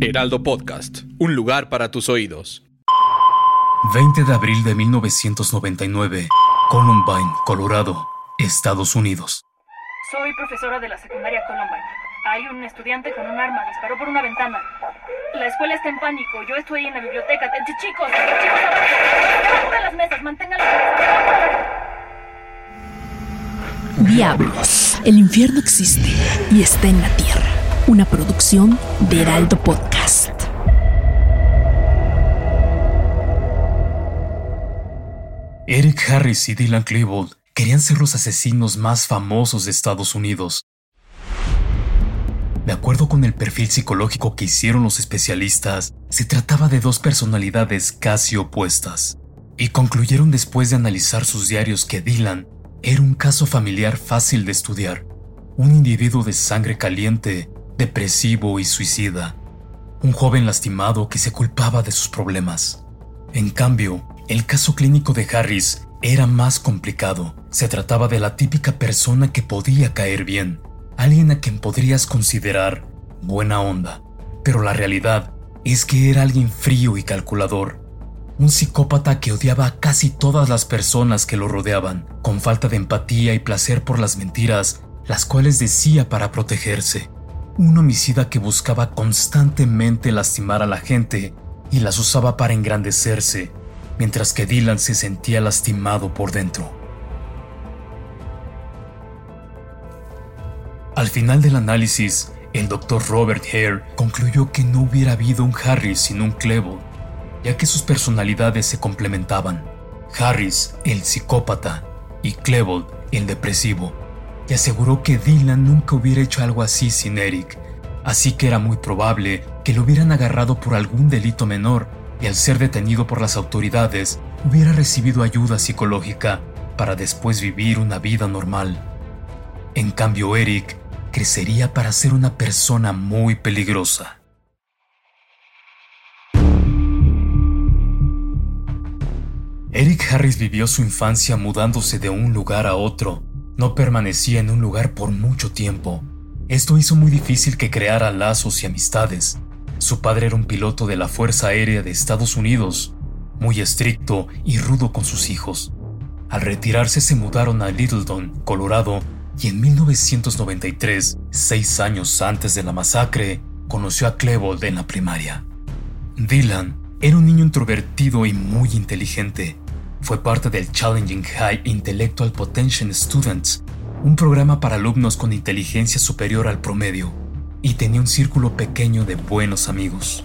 Heraldo Podcast, un lugar para tus oídos. 20 de abril de 1999, Columbine, Colorado, Estados Unidos. Soy profesora de la secundaria Columbine. Hay un estudiante con un arma, disparó por una ventana. La escuela está en pánico, yo estoy en la biblioteca. Chicos, chicos, abajo, las mesas, mantengan la Diablos, el infierno existe y está en la tierra. Una producción de Heraldo Podcast. Eric Harris y Dylan Klebold querían ser los asesinos más famosos de Estados Unidos. De acuerdo con el perfil psicológico que hicieron los especialistas, se trataba de dos personalidades casi opuestas, y concluyeron después de analizar sus diarios que Dylan era un caso familiar fácil de estudiar, un individuo de sangre caliente, depresivo y suicida, un joven lastimado que se culpaba de sus problemas. En cambio, el caso clínico de Harris era más complicado. Se trataba de la típica persona que podía caer bien, alguien a quien podrías considerar buena onda. Pero la realidad es que era alguien frío y calculador, un psicópata que odiaba a casi todas las personas que lo rodeaban, con falta de empatía y placer por las mentiras, las cuales decía para protegerse. Un homicida que buscaba constantemente lastimar a la gente y las usaba para engrandecerse, mientras que Dylan se sentía lastimado por dentro. Al final del análisis, el doctor Robert Hare concluyó que no hubiera habido un Harris sin un Clevo, ya que sus personalidades se complementaban. Harris, el psicópata, y Klebold, el depresivo, y aseguró que Dylan nunca hubiera hecho algo así sin Eric, así que era muy probable que lo hubieran agarrado por algún delito menor y al ser detenido por las autoridades hubiera recibido ayuda psicológica para después vivir una vida normal. En cambio, Eric crecería para ser una persona muy peligrosa. Eric Harris vivió su infancia mudándose de un lugar a otro. No permanecía en un lugar por mucho tiempo. Esto hizo muy difícil que creara lazos y amistades. Su padre era un piloto de la Fuerza Aérea de Estados Unidos, muy estricto y rudo con sus hijos. Al retirarse se mudaron a Littleton, Colorado, y en 1993, seis años antes de la masacre, conoció a Klebold en la primaria. Dylan era un niño introvertido y muy inteligente. Fue parte del Challenging High Intellectual Potential Students, un programa para alumnos con inteligencia superior al promedio y tenía un círculo pequeño de buenos amigos.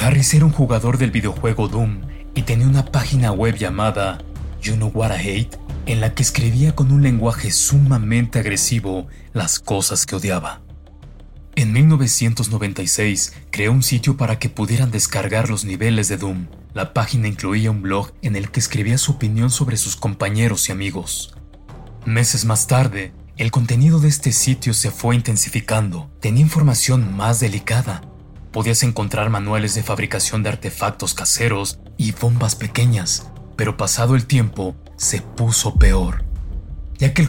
Harris era un jugador del videojuego Doom y tenía una página web llamada You Know What I Hate, en la que escribía con un lenguaje sumamente agresivo las cosas que odiaba. En 1996 creó un sitio para que pudieran descargar los niveles de Doom. La página incluía un blog en el que escribía su opinión sobre sus compañeros y amigos. Meses más tarde, el contenido de este sitio se fue intensificando, tenía información más delicada. Podías encontrar manuales de fabricación de artefactos caseros y bombas pequeñas, pero pasado el tiempo se puso peor, ya que el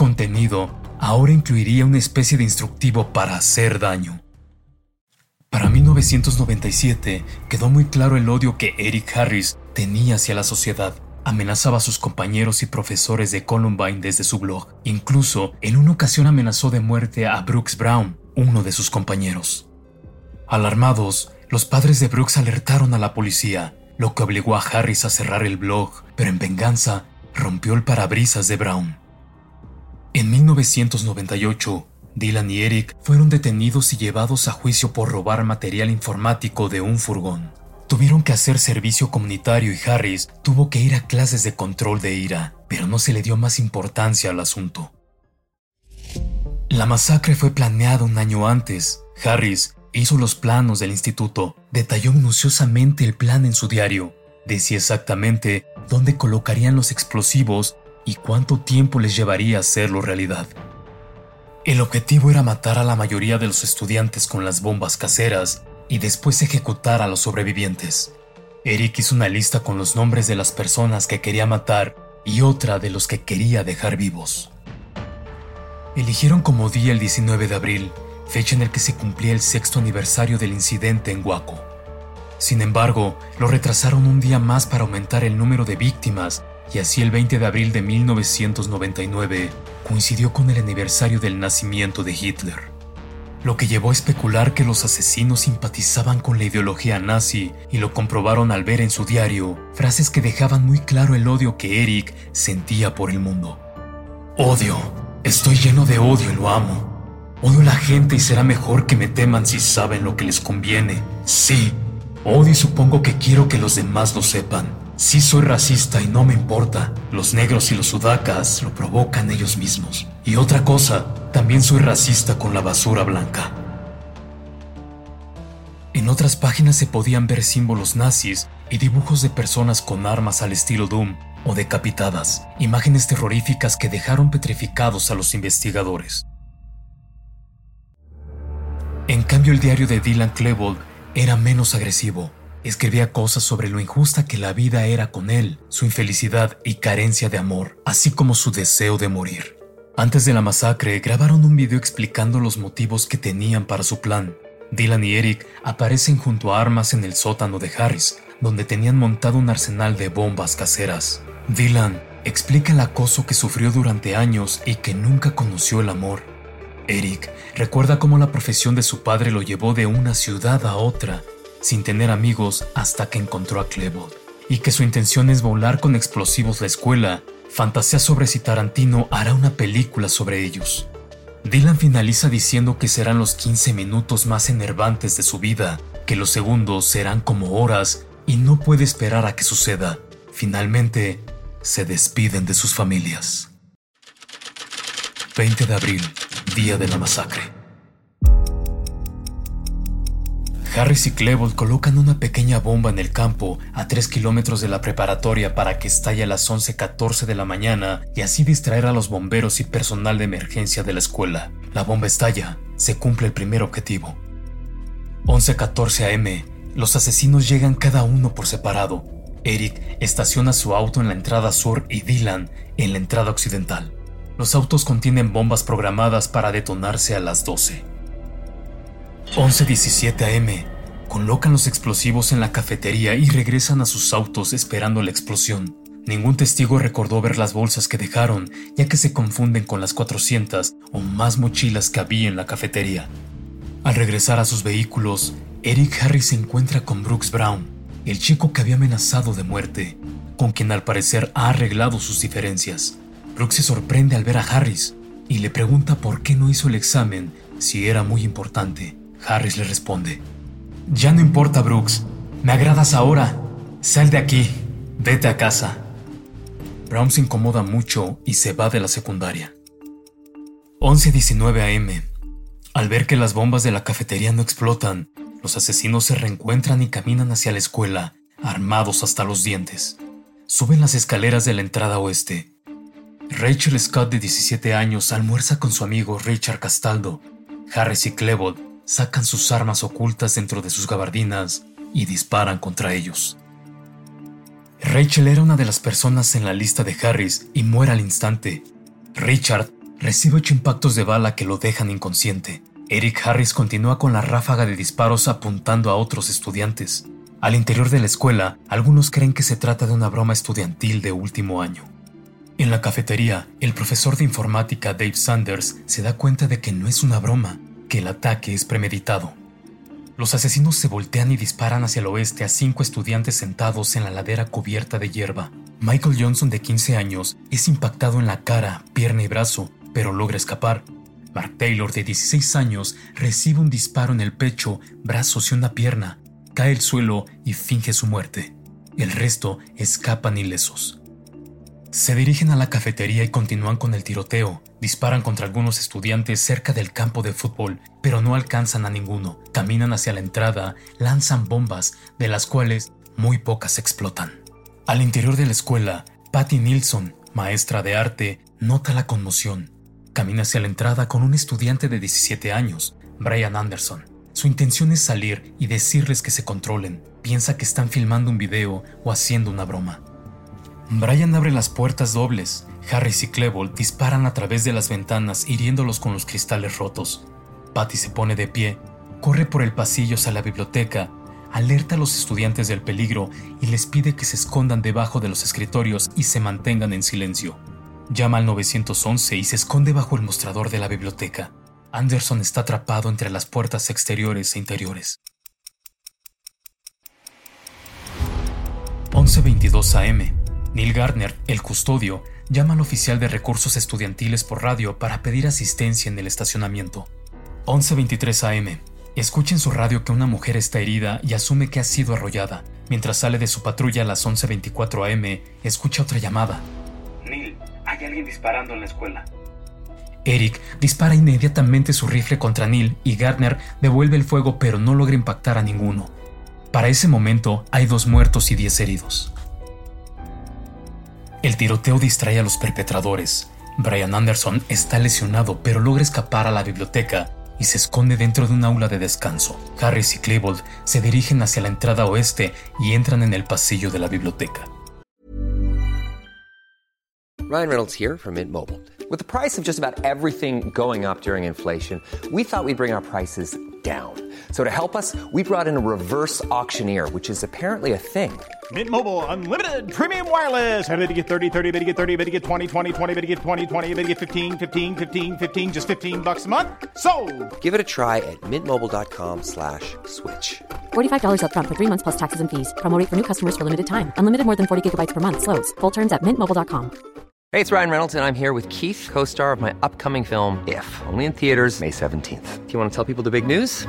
Contenido ahora incluiría una especie de instructivo para hacer daño. Para 1997 quedó muy claro el odio que Eric Harris tenía hacia la sociedad. Amenazaba a sus compañeros y profesores de Columbine desde su blog. Incluso en una ocasión amenazó de muerte a Brooks Brown, uno de sus compañeros. Alarmados, los padres de Brooks alertaron a la policía, lo que obligó a Harris a cerrar el blog, pero en venganza rompió el parabrisas de Brown. En 1998, Dylan y Eric fueron detenidos y llevados a juicio por robar material informático de un furgón. Tuvieron que hacer servicio comunitario y Harris tuvo que ir a clases de control de ira, pero no se le dio más importancia al asunto. La masacre fue planeada un año antes. Harris hizo los planos del instituto, detalló minuciosamente el plan en su diario, decía exactamente dónde colocarían los explosivos y cuánto tiempo les llevaría hacerlo realidad. El objetivo era matar a la mayoría de los estudiantes con las bombas caseras y después ejecutar a los sobrevivientes. Eric hizo una lista con los nombres de las personas que quería matar y otra de los que quería dejar vivos. Eligieron como día el 19 de abril, fecha en el que se cumplía el sexto aniversario del incidente en Waco. Sin embargo, lo retrasaron un día más para aumentar el número de víctimas y así el 20 de abril de 1999 coincidió con el aniversario del nacimiento de Hitler, lo que llevó a especular que los asesinos simpatizaban con la ideología nazi y lo comprobaron al ver en su diario frases que dejaban muy claro el odio que Eric sentía por el mundo. Odio, estoy lleno de odio y lo amo. Odio a la gente y será mejor que me teman si saben lo que les conviene. Sí, odio y supongo que quiero que los demás lo sepan. Sí soy racista y no me importa. Los negros y los sudacas lo provocan ellos mismos. Y otra cosa, también soy racista con la basura blanca. En otras páginas se podían ver símbolos nazis y dibujos de personas con armas al estilo Doom o decapitadas, imágenes terroríficas que dejaron petrificados a los investigadores. En cambio, el diario de Dylan Klebold era menos agresivo Escribía cosas sobre lo injusta que la vida era con él, su infelicidad y carencia de amor, así como su deseo de morir. Antes de la masacre, grabaron un video explicando los motivos que tenían para su plan. Dylan y Eric aparecen junto a armas en el sótano de Harris, donde tenían montado un arsenal de bombas caseras. Dylan explica el acoso que sufrió durante años y que nunca conoció el amor. Eric recuerda cómo la profesión de su padre lo llevó de una ciudad a otra sin tener amigos hasta que encontró a Klebold, y que su intención es volar con explosivos la escuela, fantasea sobre si Tarantino hará una película sobre ellos. Dylan finaliza diciendo que serán los 15 minutos más enervantes de su vida, que los segundos serán como horas y no puede esperar a que suceda. Finalmente, se despiden de sus familias. 20 de abril, día de la masacre. Harris y Klebold colocan una pequeña bomba en el campo a 3 kilómetros de la preparatoria para que estalle a las 11.14 de la mañana y así distraer a los bomberos y personal de emergencia de la escuela. La bomba estalla, se cumple el primer objetivo. 11.14 am, los asesinos llegan cada uno por separado. Eric estaciona su auto en la entrada sur y Dylan en la entrada occidental. Los autos contienen bombas programadas para detonarse a las 12. 11.17 am. Colocan los explosivos en la cafetería y regresan a sus autos esperando la explosión. Ningún testigo recordó ver las bolsas que dejaron, ya que se confunden con las 400 o más mochilas que había en la cafetería. Al regresar a sus vehículos, Eric Harris se encuentra con Brooks Brown, el chico que había amenazado de muerte, con quien al parecer ha arreglado sus diferencias. Brooks se sorprende al ver a Harris y le pregunta por qué no hizo el examen si era muy importante. Harris le responde, Ya no importa, Brooks. Me agradas ahora. Sal de aquí. Vete a casa. Brown se incomoda mucho y se va de la secundaria. 11.19 am. Al ver que las bombas de la cafetería no explotan, los asesinos se reencuentran y caminan hacia la escuela, armados hasta los dientes. Suben las escaleras de la entrada oeste. Rachel Scott, de 17 años, almuerza con su amigo Richard Castaldo. Harris y Klebold sacan sus armas ocultas dentro de sus gabardinas y disparan contra ellos. Rachel era una de las personas en la lista de Harris y muere al instante. Richard recibe ocho impactos de bala que lo dejan inconsciente. Eric Harris continúa con la ráfaga de disparos apuntando a otros estudiantes. Al interior de la escuela, algunos creen que se trata de una broma estudiantil de último año. En la cafetería, el profesor de informática Dave Sanders se da cuenta de que no es una broma, que el ataque es premeditado. Los asesinos se voltean y disparan hacia el oeste a cinco estudiantes sentados en la ladera cubierta de hierba. Michael Johnson, de 15 años, es impactado en la cara, pierna y brazo, pero logra escapar. Mark Taylor, de 16 años, recibe un disparo en el pecho, brazos y una pierna, cae al suelo y finge su muerte. El resto escapan ilesos. Se dirigen a la cafetería y continúan con el tiroteo. Disparan contra algunos estudiantes cerca del campo de fútbol, pero no alcanzan a ninguno. Caminan hacia la entrada, lanzan bombas, de las cuales muy pocas explotan. Al interior de la escuela, Patty Nilsson, maestra de arte, nota la conmoción. Camina hacia la entrada con un estudiante de 17 años, Brian Anderson. Su intención es salir y decirles que se controlen. Piensa que están filmando un video o haciendo una broma. Brian abre las puertas dobles. Harris y Klebold disparan a través de las ventanas hiriéndolos con los cristales rotos. Patty se pone de pie, corre por el pasillo hacia la biblioteca, alerta a los estudiantes del peligro y les pide que se escondan debajo de los escritorios y se mantengan en silencio. Llama al 911 y se esconde bajo el mostrador de la biblioteca. Anderson está atrapado entre las puertas exteriores e interiores. 11.22 am. Neil Gardner, el custodio, llama al oficial de recursos estudiantiles por radio para pedir asistencia en el estacionamiento. 11.23 am. Escucha en su radio que una mujer está herida y asume que ha sido arrollada. Mientras sale de su patrulla a las 11.24 am, escucha otra llamada. Neil, hay alguien disparando en la escuela. Eric dispara inmediatamente su rifle contra Neil y Gardner devuelve el fuego pero no logra impactar a ninguno. Para ese momento hay dos muertos y diez heridos. El tiroteo distrae a los perpetradores. Brian Anderson está lesionado pero logra escapar a la biblioteca y se esconde dentro de un aula de descanso. Harris y Klebold se dirigen hacia la entrada oeste y entran en el pasillo de la biblioteca. Ryan Reynolds here from Mint Mobile. With the price of just about everything going up during inflation, we thought we'd bring our prices down. So to help us, we brought in a reverse auctioneer, which is apparently a thing. Mint Mobile unlimited premium wireless. Ready to get 30, 30, bit to get 30, bit to get 20, 20, 20, bit to get 20, 20, bit to get 15, 15, 15, 15 just 15 bucks a month. So, Give it a try at mintmobile.com/switch. slash $45 upfront for three months plus taxes and fees. Promo for new customers for limited time. Unlimited more than 40 gigabytes per month. Slows. Full terms at mintmobile.com. Hey, it's Ryan Reynolds and I'm here with Keith, co-star of my upcoming film If, only in theaters May 17th. Do you want to tell people the big news?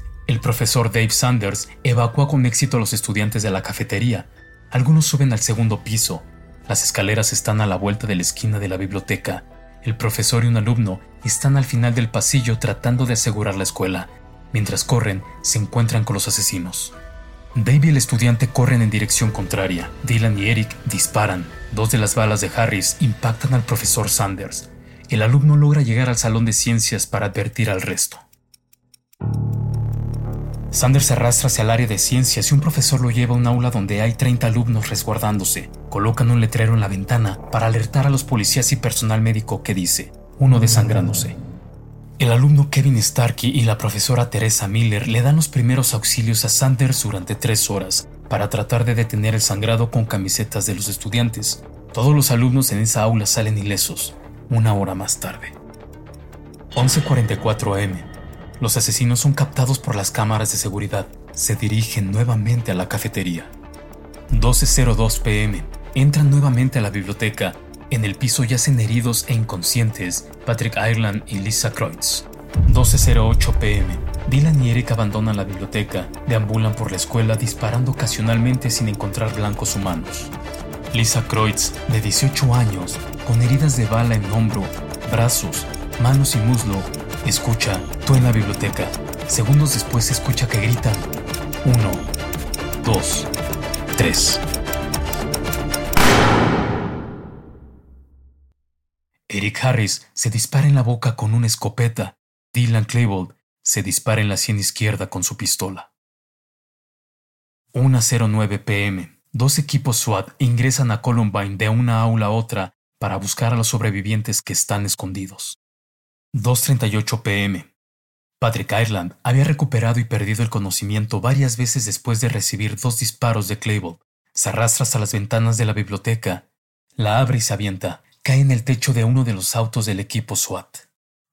El profesor Dave Sanders evacúa con éxito a los estudiantes de la cafetería. Algunos suben al segundo piso. Las escaleras están a la vuelta de la esquina de la biblioteca. El profesor y un alumno están al final del pasillo tratando de asegurar la escuela. Mientras corren, se encuentran con los asesinos. Dave y el estudiante corren en dirección contraria. Dylan y Eric disparan. Dos de las balas de Harris impactan al profesor Sanders. El alumno logra llegar al salón de ciencias para advertir al resto. Sanders se arrastra hacia el área de ciencias y un profesor lo lleva a un aula donde hay 30 alumnos resguardándose. Colocan un letrero en la ventana para alertar a los policías y personal médico que dice, uno desangrándose. El alumno Kevin Starkey y la profesora Teresa Miller le dan los primeros auxilios a Sanders durante tres horas para tratar de detener el sangrado con camisetas de los estudiantes. Todos los alumnos en esa aula salen ilesos, una hora más tarde. 11.44 am. Los asesinos son captados por las cámaras de seguridad. Se dirigen nuevamente a la cafetería. 12.02 pm. Entran nuevamente a la biblioteca. En el piso yacen heridos e inconscientes Patrick Ireland y Lisa Kreutz. 12.08 pm. Dylan y Eric abandonan la biblioteca, deambulan por la escuela disparando ocasionalmente sin encontrar blancos humanos. Lisa Kreutz, de 18 años, con heridas de bala en hombro, brazos, manos y muslo, escucha tú en la biblioteca. Segundos después se escucha que gritan. Uno, dos, tres. Eric Harris se dispara en la boca con una escopeta. Dylan Klebold se dispara en la sien izquierda con su pistola. 1.09 pm. Dos equipos SWAT ingresan a Columbine de una aula a otra para buscar a los sobrevivientes que están escondidos. 2.38 pm. Patrick Ireland había recuperado y perdido el conocimiento varias veces después de recibir dos disparos de Clavel. Se arrastra hasta las ventanas de la biblioteca, la abre y se avienta, cae en el techo de uno de los autos del equipo SWAT.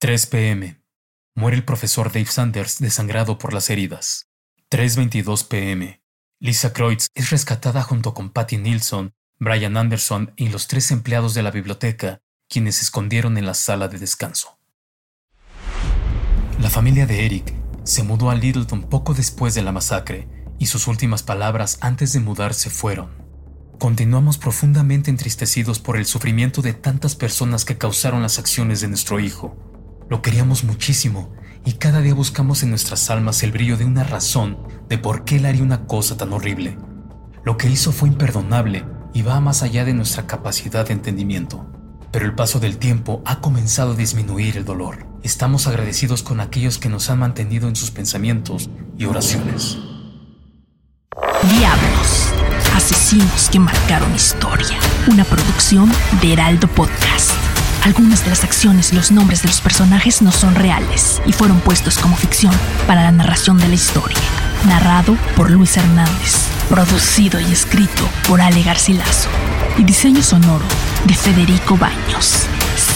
3 pm. Muere el profesor Dave Sanders desangrado por las heridas. 3.22 pm. Lisa Kreutz es rescatada junto con Patty Nilsson, Brian Anderson y los tres empleados de la biblioteca, quienes se escondieron en la sala de descanso. La familia de Eric se mudó a Littleton poco después de la masacre y sus últimas palabras antes de mudarse fueron, Continuamos profundamente entristecidos por el sufrimiento de tantas personas que causaron las acciones de nuestro hijo. Lo queríamos muchísimo y cada día buscamos en nuestras almas el brillo de una razón de por qué él haría una cosa tan horrible. Lo que hizo fue imperdonable y va más allá de nuestra capacidad de entendimiento. Pero el paso del tiempo ha comenzado a disminuir el dolor. Estamos agradecidos con aquellos que nos han mantenido en sus pensamientos y oraciones. Diablos, asesinos que marcaron historia. Una producción de Heraldo Podcast. Algunas de las acciones y los nombres de los personajes no son reales y fueron puestos como ficción para la narración de la historia. Narrado por Luis Hernández. Producido y escrito por Ale Garcilaso. Y diseño sonoro de Federico Baños.